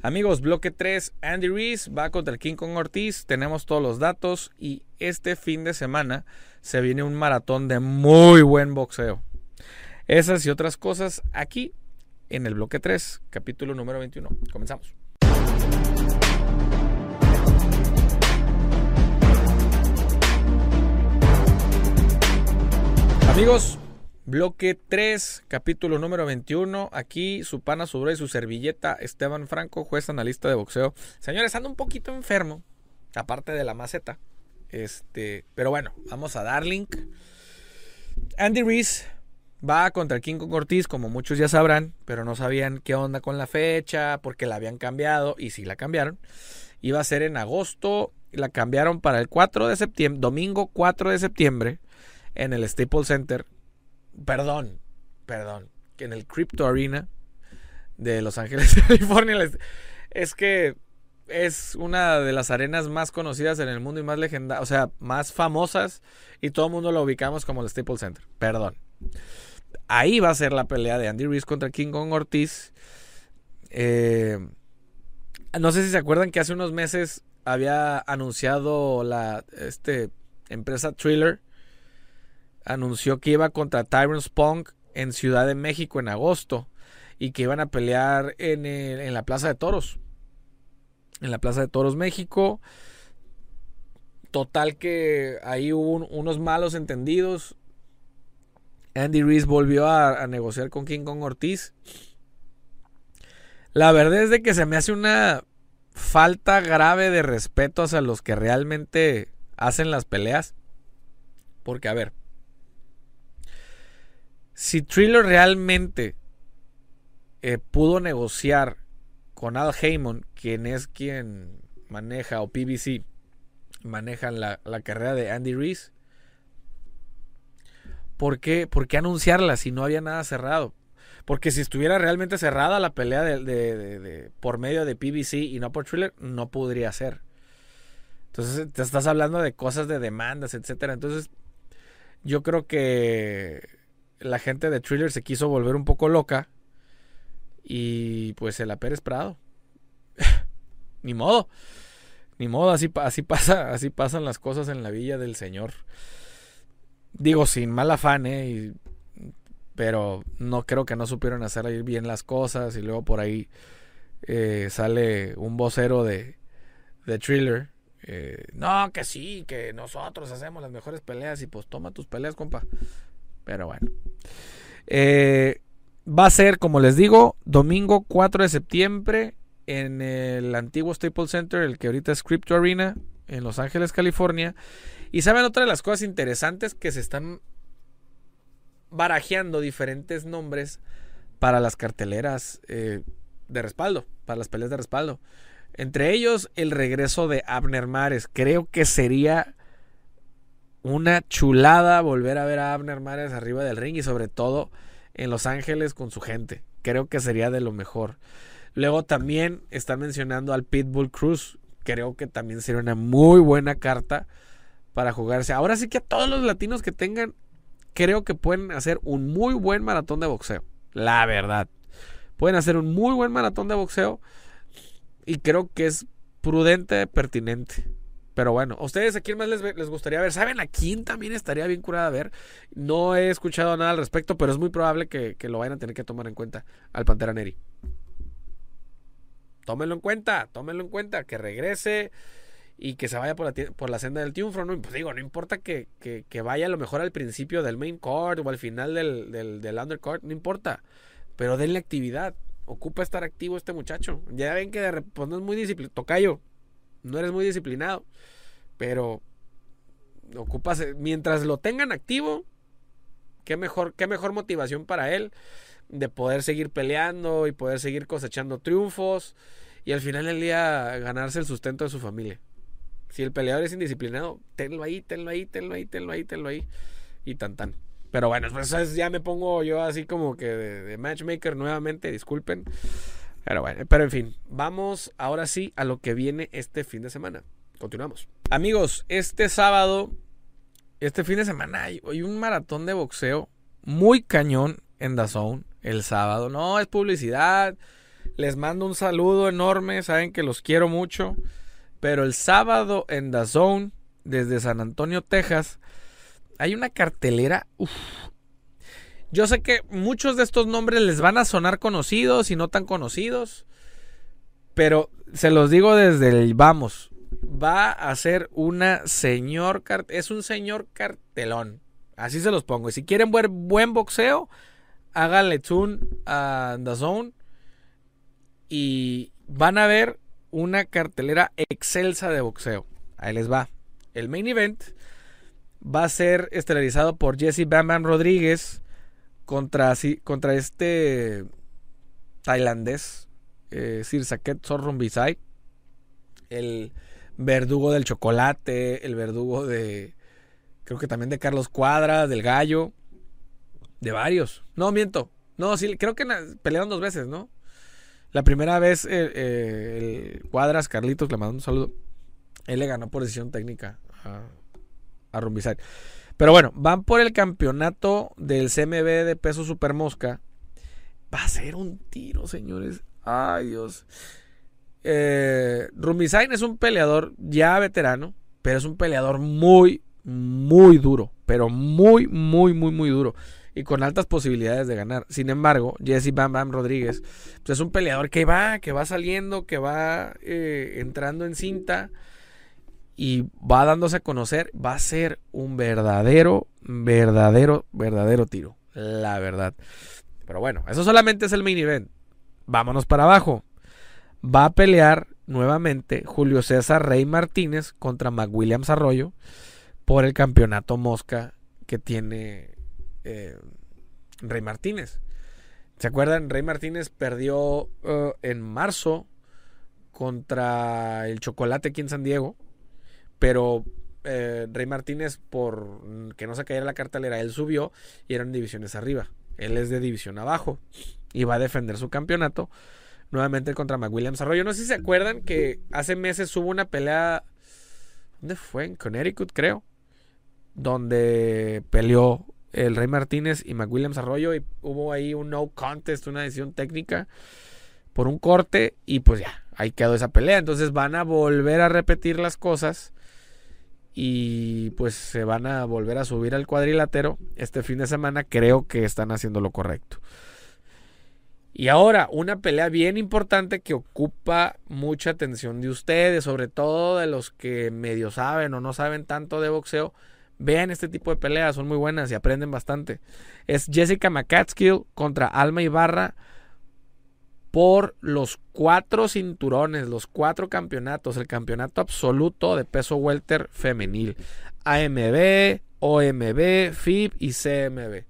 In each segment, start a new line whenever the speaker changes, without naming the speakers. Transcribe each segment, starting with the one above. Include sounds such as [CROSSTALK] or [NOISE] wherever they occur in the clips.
Amigos, bloque 3, Andy Reese va contra el King Kong Ortiz. Tenemos todos los datos y este fin de semana se viene un maratón de muy buen boxeo. Esas y otras cosas aquí en el bloque 3, capítulo número 21. Comenzamos. Amigos, bloque 3, capítulo número 21. Aquí su pana, su y su servilleta, Esteban Franco, juez analista de boxeo. Señores, ando un poquito enfermo, aparte de la maceta. Este, pero bueno, vamos a dar link. Andy Reese va contra el King Kong Ortiz, como muchos ya sabrán, pero no sabían qué onda con la fecha, porque la habían cambiado, y sí la cambiaron. Iba a ser en agosto, la cambiaron para el 4 de septiembre, domingo 4 de septiembre en el Staples Center, perdón, perdón, que en el Crypto Arena de Los Ángeles, [LAUGHS] California. Es que es una de las arenas más conocidas en el mundo y más legendarias, o sea, más famosas y todo el mundo lo ubicamos como el Staples Center. Perdón. Ahí va a ser la pelea de Andy Reese contra King Kong Ortiz. Eh, no sé si se acuerdan que hace unos meses había anunciado la este, empresa Thriller anunció que iba contra Tyron Spunk en Ciudad de México en agosto y que iban a pelear en, la Plaza de Toros. En la Plaza de Toros México. Total que ahí hubo unos malos entendidos. Andy Reese volvió a, a, negociar con King Kong Ortiz. La verdad es de que se me hace una falta grave de respeto hacia los que realmente hacen las peleas. Porque, a ver, si Thriller realmente eh, pudo negociar con Al Heyman, quien es quien maneja, o PBC, manejan la, carrera de Andy Reese, ¿por qué, ¿por qué anunciarla si no había nada cerrado? Porque si estuviera realmente cerrada la pelea de, por medio de PBC y no por Thriller, no podría ser. Entonces te estás hablando de cosas de demandas, etcétera. Entonces, yo creo que la gente de Thriller se quiso volver un poco loca. Y pues el Pérez Prado. [LAUGHS] Ni modo. Ni modo, así, así, pasa, así pasan las cosas en la villa del Señor. Digo, sin mal afán, ¿eh? pero no creo que no supieron hacer bien las cosas. Y luego por ahí eh, sale un vocero de, de Thriller. Eh, no, que sí, que nosotros hacemos las mejores peleas. Y pues toma tus peleas, compa. Pero bueno. Eh, va a ser, como les digo, domingo 4 de septiembre en el antiguo Staples Center, el que ahorita es Crypto Arena, en Los Ángeles, California. Y saben otra de las cosas interesantes que se están barajeando diferentes nombres para las carteleras eh, de respaldo, para las peleas de respaldo. Entre ellos, el regreso de Abner Mares. Creo que sería una chulada volver a ver a Abner Mares arriba del ring y sobre todo en Los Ángeles con su gente. Creo que sería de lo mejor. Luego también están mencionando al Pitbull Cruz. Creo que también sería una muy buena carta para jugarse. Ahora sí que a todos los latinos que tengan, creo que pueden hacer un muy buen maratón de boxeo. La verdad. Pueden hacer un muy buen maratón de boxeo. Y creo que es prudente, pertinente. Pero bueno, ¿a ustedes a quién más les, les, gustaría ver? ¿Saben a quién también estaría bien curada a ver? No he escuchado nada al respecto, pero es muy probable que, lo vayan a tener que tomar en cuenta al Pantera Neri. Tómenlo en cuenta, tómenlo en cuenta, que regrese y que se vaya por la, por la senda del triunfo. No, pues digo, no importa que, vaya a lo mejor al principio del main court o al final del, del, del no importa. Pero denle actividad. Ocupa estar activo este muchacho. Ya ven que de, pues no es muy disciplinado. Tocayo, no eres muy disciplinado, pero ocupas, mientras lo tengan activo, qué mejor, qué mejor motivación para él de poder seguir peleando y poder seguir cosechando triunfos y al final del día ganarse el sustento de su familia. Si el peleador es indisciplinado, tenlo ahí, tenlo ahí, tenlo ahí, tenlo ahí, tenlo ahí y tan tan. Pero bueno, pues ya me pongo yo así como que de matchmaker nuevamente, disculpen. Pero bueno, pero en fin, vamos ahora sí a lo que viene este fin de semana. Continuamos. Amigos, este sábado, este fin de semana hay, un maratón de boxeo muy cañón en Zone el sábado. No es publicidad. Les mando un saludo enorme, saben que los quiero mucho. Pero el sábado en The Zone, desde San Antonio, Texas, hay una cartelera. Yo sé que muchos de estos nombres les van a sonar conocidos y no tan conocidos. Pero se los digo desde el vamos. Va a ser una señor es un señor cartelón. Así se los pongo. Y si quieren ver buen boxeo, háganle tune a The Zone. Y van a ver una cartelera excelsa de boxeo. Ahí les va. El main event va a ser estelarizado por Jesse Bam Rodríguez contra, contra este tailandés, eh, Sir Saket Sorrumbisai, el verdugo del chocolate, el verdugo de, creo que también de Carlos Cuadra, del Gallo, de varios. No, miento. No, sí, creo que pelearon dos veces, ¿no? La primera vez eh, eh, el Cuadras, Carlitos, le mandó un saludo. Él le ganó por decisión técnica a, a Pero bueno, van por el campeonato del CMB de peso super mosca. Va a ser un tiro, señores. Ay, Dios. Eh, es un peleador ya veterano, pero es un peleador muy, muy duro. Pero muy, muy, muy, muy duro y con altas posibilidades de ganar. Sin embargo, Jesse Bam Bam Rodríguez pues, es un peleador que va, que va saliendo, que va eh, entrando en cinta y va dándose a conocer. Va a ser un verdadero, verdadero, verdadero tiro. La verdad. Pero bueno, eso solamente es el mini event. Vámonos para abajo. Va a pelear nuevamente Julio César Rey Martínez contra McWilliams Arroyo por el campeonato mosca que tiene eh, Rey Martínez. ¿Se acuerdan? Rey Martínez perdió eh, en marzo contra el Chocolate aquí en San Diego. Pero eh, Rey Martínez, por que no se cayera la cartelera, él subió y eran divisiones arriba. Él es de división abajo y va a defender su campeonato nuevamente contra McWilliams Arroyo. No sé si se acuerdan que hace meses hubo una pelea. ¿Dónde fue? En Connecticut, creo. Donde peleó el Rey Martínez y McWilliams Arroyo y hubo ahí un no contest, una decisión técnica por un corte y pues ya, ahí quedó esa pelea. Entonces van a volver a repetir las cosas y pues se van a volver a subir al cuadrilátero este fin de semana. Creo que están haciendo lo correcto. Y ahora, una pelea bien importante que ocupa mucha atención de ustedes, sobre todo de los que medio saben o no saben tanto de boxeo Vean este tipo de peleas, son muy buenas y aprenden bastante. Es Jessica McCatskill contra Alma Ibarra por los cuatro cinturones, los cuatro campeonatos, el campeonato absoluto de peso welter femenil. AMB, OMB, FIB y CMB.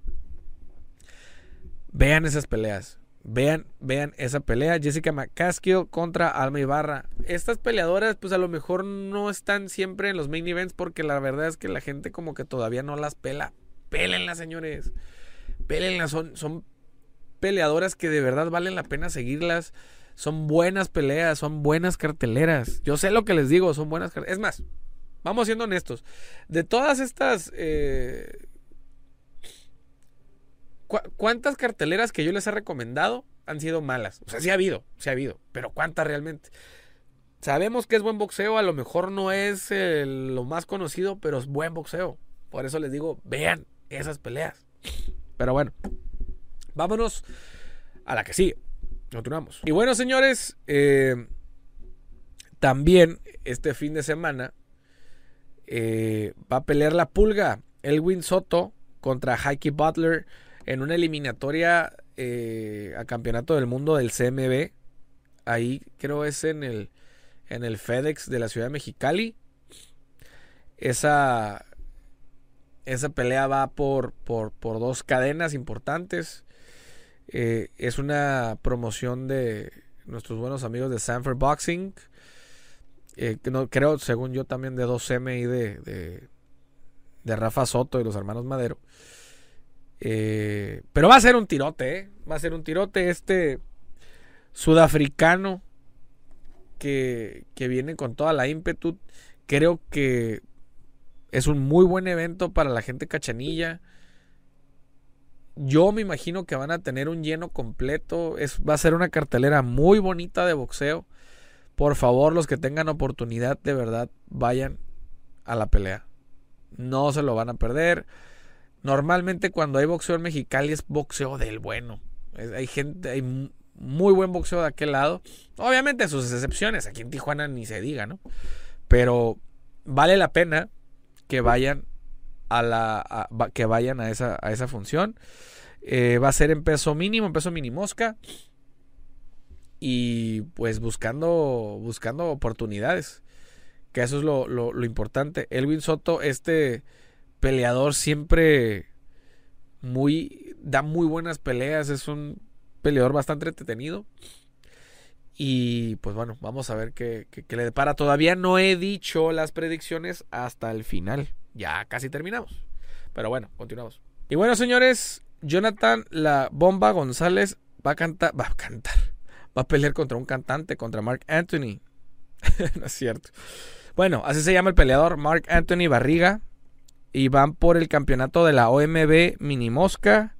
Vean esas peleas. Vean, vean esa pelea. Jessica McCaskill contra Alma Ibarra. Estas peleadoras, pues a lo mejor no están siempre en los main events porque la verdad es que la gente como que todavía no las pela. Pélenlas, señores. Pélenlas. Son, son peleadoras que de verdad valen la pena seguirlas. Son buenas peleas, son buenas carteleras. Yo sé lo que les digo, son buenas carteleras. Es más, vamos siendo honestos. De todas estas eh, ¿Cuántas carteleras que yo les he recomendado han sido malas? O sea, sí ha habido, sí ha habido, pero ¿cuántas realmente? Sabemos que es buen boxeo, a lo mejor no es lo más conocido, pero es buen boxeo. Por eso les digo, vean esas peleas. Pero bueno, vámonos a la que sigue. Continuamos. Y bueno, señores, eh, también este fin de semana eh, va a pelear la pulga. Elwin Soto contra Heike Butler en una eliminatoria eh, a campeonato del mundo del CMB. Ahí creo es en el, en el FedEx de la ciudad de Mexicali. Esa, esa pelea va por, por, dos cadenas importantes. Eh, es una promoción de nuestros buenos amigos de Sanford Boxing. Eh, no, creo, según yo, también de 2M y de, de, Rafa Soto y los hermanos Madero. Eh, pero va a ser un tirote. Va a ser un tirote este sudafricano que, que viene con toda la ímpetu. Creo que es un muy buen evento para la gente cachanilla. Yo me imagino que van a tener un lleno completo. Es, va a ser una cartelera muy bonita de boxeo. Por favor, los que tengan oportunidad, de verdad, vayan a la pelea. No se lo van a perder. Normalmente cuando hay boxeo en Mexicali es boxeo del bueno. hay gente, hay muy buen boxeo de aquel lado. Obviamente sus excepciones, aquí en Tijuana ni se diga, ¿no? Pero vale la pena que vayan a la que vayan a esa, a esa función. Eh, va a ser en peso mínimo, en peso mini mosca. Y pues buscando, buscando oportunidades. Que eso es lo, lo, importante. Elwin Soto, este peleador siempre muy da muy buenas peleas, es un peleador bastante entretenido. Y pues bueno, vamos a ver qué, le depara. Todavía no he dicho las predicciones hasta el final. Ya casi terminamos. Pero bueno, continuamos. Y bueno, señores, Jonathan La Bomba González va a cantar, va a cantar, va a pelear contra un cantante, contra Mark Anthony. [LAUGHS] no es cierto. Bueno, así se llama el peleador, Mark Anthony Barriga y van por el campeonato de la OMB Mini Mosca.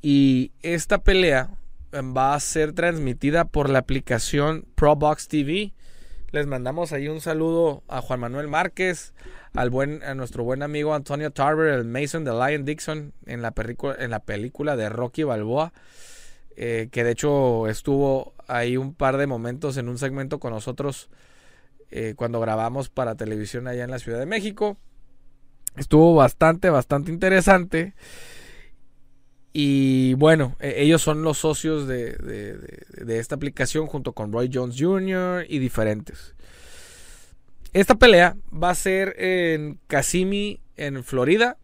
Y esta pelea va a ser transmitida por la aplicación ProBox TV. Les mandamos ahí un saludo a Juan Manuel Márquez, al buen, a nuestro buen amigo Antonio Tarver, el Mason de Lion Dixon en la, en la película de Rocky Balboa, eh, que de hecho estuvo ahí un par de momentos en un segmento con nosotros eh, cuando grabamos para televisión allá en la Ciudad de México. Estuvo bastante, bastante interesante. Y bueno, e, ellos son los socios de, esta aplicación junto con Roy Jones Jr. y diferentes. Esta pelea va a ser en Kissimmee, en Florida.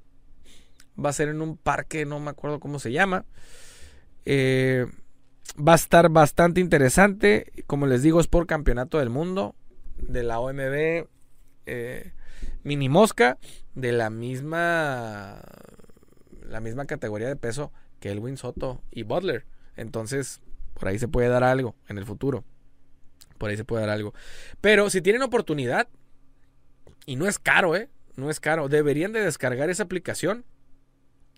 Va a ser en un parque, no me acuerdo cómo se llama. Eh, va a estar bastante interesante. Como les digo, es por campeonato del mundo de la OMB. Eh, Mini Mosca de la misma la misma categoría de peso que Elwin Soto y Butler. Entonces, por ahí se puede dar algo en el futuro. Por ahí se puede dar algo. Pero si tienen oportunidad, y no es caro, ¿eh? No es caro. Deberían de descargar esa aplicación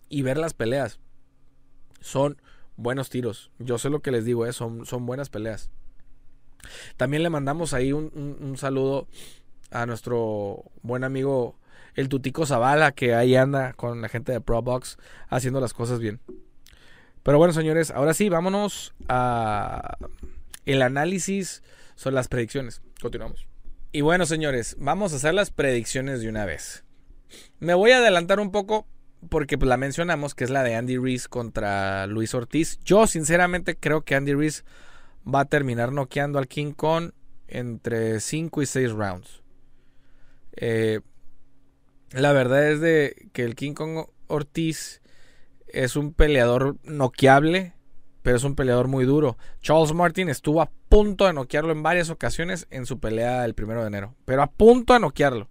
y ver las peleas. Son buenos tiros. Yo sé lo que les digo, ¿eh? son, son buenas peleas. También le mandamos ahí un saludo a nuestro buen amigo el Tutico Zavala, que ahí anda con la gente de ProBox haciendo las cosas bien. Pero bueno, señores, ahora sí, vámonos a el análisis sobre las predicciones. Continuamos. Y bueno, señores, vamos a hacer las predicciones de una vez. Me voy a adelantar un poco porque pues, la mencionamos, que es la de Andy Reese contra Luis Ortiz. Yo sinceramente creo que Andy Reese va a terminar noqueando al King Kong entre 5 y 6 rounds. Eh, la verdad es de que el King Kong Ortiz es un peleador noqueable, pero es un peleador muy duro. Charles Martin estuvo a punto de noquearlo en varias ocasiones en su pelea el primero de enero, pero a punto de noquearlo.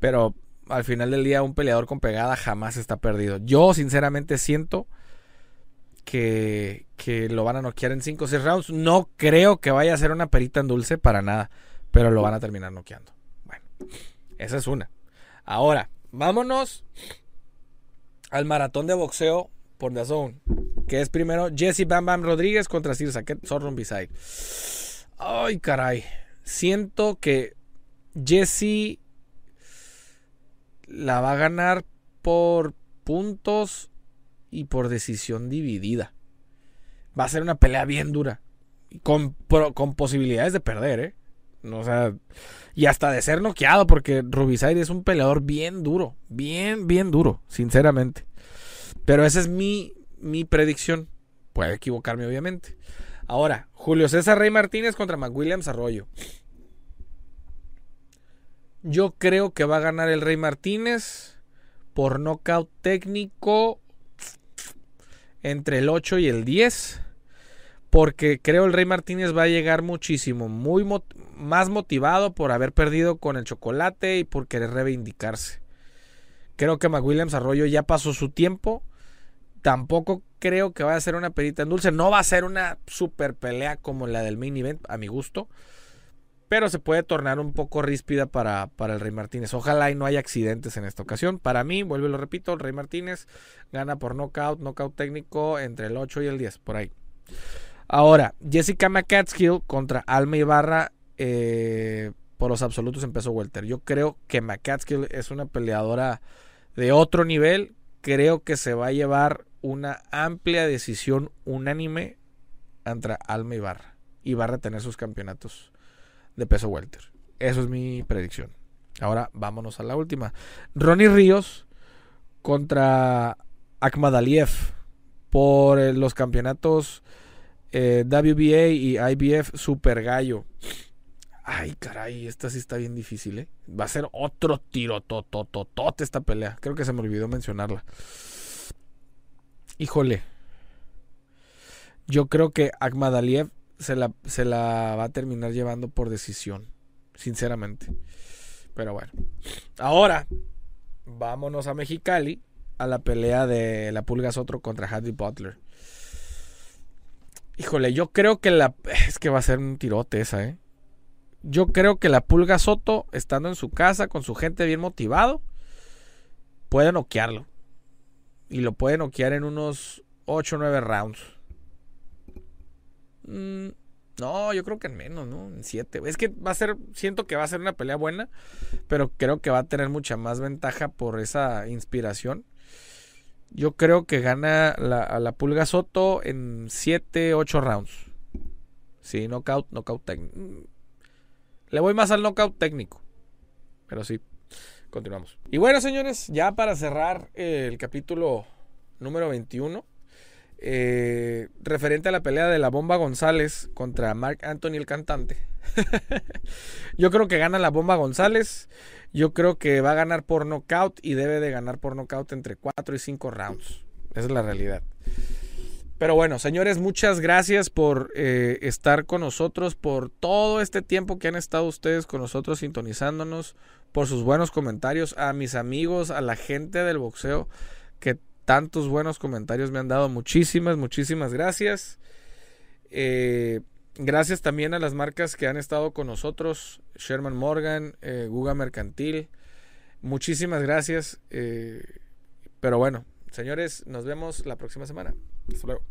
Pero al final del día un peleador con pegada jamás está perdido. Yo sinceramente siento que, que lo van a noquear en 5 o 6 rounds. No creo que vaya a ser una perita en dulce para nada, pero lo van a terminar noqueando. Bueno, esa es una. Ahora, vámonos al maratón de boxeo por The. Que es primero Jesse Bam Bam Rodríguez contra Sir Saket Sorron Beside. Ay, caray. Siento que Jesse la va a ganar por puntos y por decisión dividida. Va a ser una pelea bien dura. Con, con posibilidades de perder, ¿eh? O sea, y hasta de ser noqueado, porque Rubiside es un peleador bien duro, bien, bien duro, sinceramente. Pero esa es mi, mi predicción. Puede equivocarme, obviamente. Ahora, Julio César Rey Martínez contra McWilliams Arroyo. Yo creo que va a ganar el Rey Martínez por nocaut técnico entre el 8 y el 10 porque creo el Rey Martínez va a llegar muchísimo, muy más motivado por haber perdido con el chocolate y por querer reivindicarse. Creo que McWilliams Arroyo ya pasó su tiempo. Tampoco creo que vaya a ser una perita en dulce. No va a ser una super pelea como la del main event, a mi gusto. pero se puede tornar un poco ríspida para, para, el Rey Martínez. Ojalá y no haya accidentes en esta ocasión. Para mí, vuelvo y lo repito, el Rey Martínez gana por knockout, knockout técnico entre el 8 y el 10, por ahí. Ahora, Jessica McCatskill contra Alma Ibarra eh, por los absolutos empezó Welter. Yo creo que McCatskill es una peleadora de otro nivel. Creo que se va a llevar una amplia decisión unánime entre Alma Ibarra. Y va a retener sus campeonatos de peso welter. Eso es mi predicción. Ahora vámonos a la última. Ronnie Ríos contra Akhmadaliev por eh, los campeonatos eh, WBA y IBF Super Gallo. Ay, caray, esta sí está bien difícil, ¿eh? Va a ser otro tiro, totototote esta pelea. Creo que se me olvidó mencionarla. Híjole. Yo creo que Akhmadaliev se la, se la va a terminar llevando por decisión, sinceramente. Pero bueno. Ahora, vámonos a Mexicali a la pelea de la Pulga Sotro contra Hadley Butler. Híjole, yo creo que la. Es que va a ser un tirote esa, ¿eh? Yo creo que la Pulga Soto, estando en su casa, con su gente bien motivado, puede noquearlo. Y lo puede noquear en unos 8 o 9 rounds. Mm, no, yo creo que en menos, ¿no? En 7. Es que va a ser, siento que va a ser una pelea buena, pero creo que va a tener mucha más ventaja por esa inspiración. Yo creo que gana la, a la Pulga Soto en 7, 8 rounds. Sí, knockout, knockout técnico. Mm, le voy más al knockout técnico. Pero sí, continuamos. Y bueno, señores, ya para cerrar el capítulo número 21. Eh, referente a la pelea de la Bomba González contra Mark Anthony el cantante. [LAUGHS] Yo creo que gana la Bomba González. Yo creo que va a ganar por knockout y debe de ganar por knockout entre 4 y 5 rounds. Esa es la realidad. Pero bueno, señores, muchas gracias por eh, estar con nosotros, por todo este tiempo que han estado ustedes con nosotros sintonizándonos, por sus buenos comentarios, a mis amigos, a la gente del boxeo que tantos buenos comentarios me han dado. Muchísimas, muchísimas gracias. Eh, gracias también a las marcas que han estado con nosotros. Sherman Morgan, eh, Guga Mercantil. Muchísimas gracias. Eh, pero bueno, señores, nos vemos la próxima semana. Hasta luego.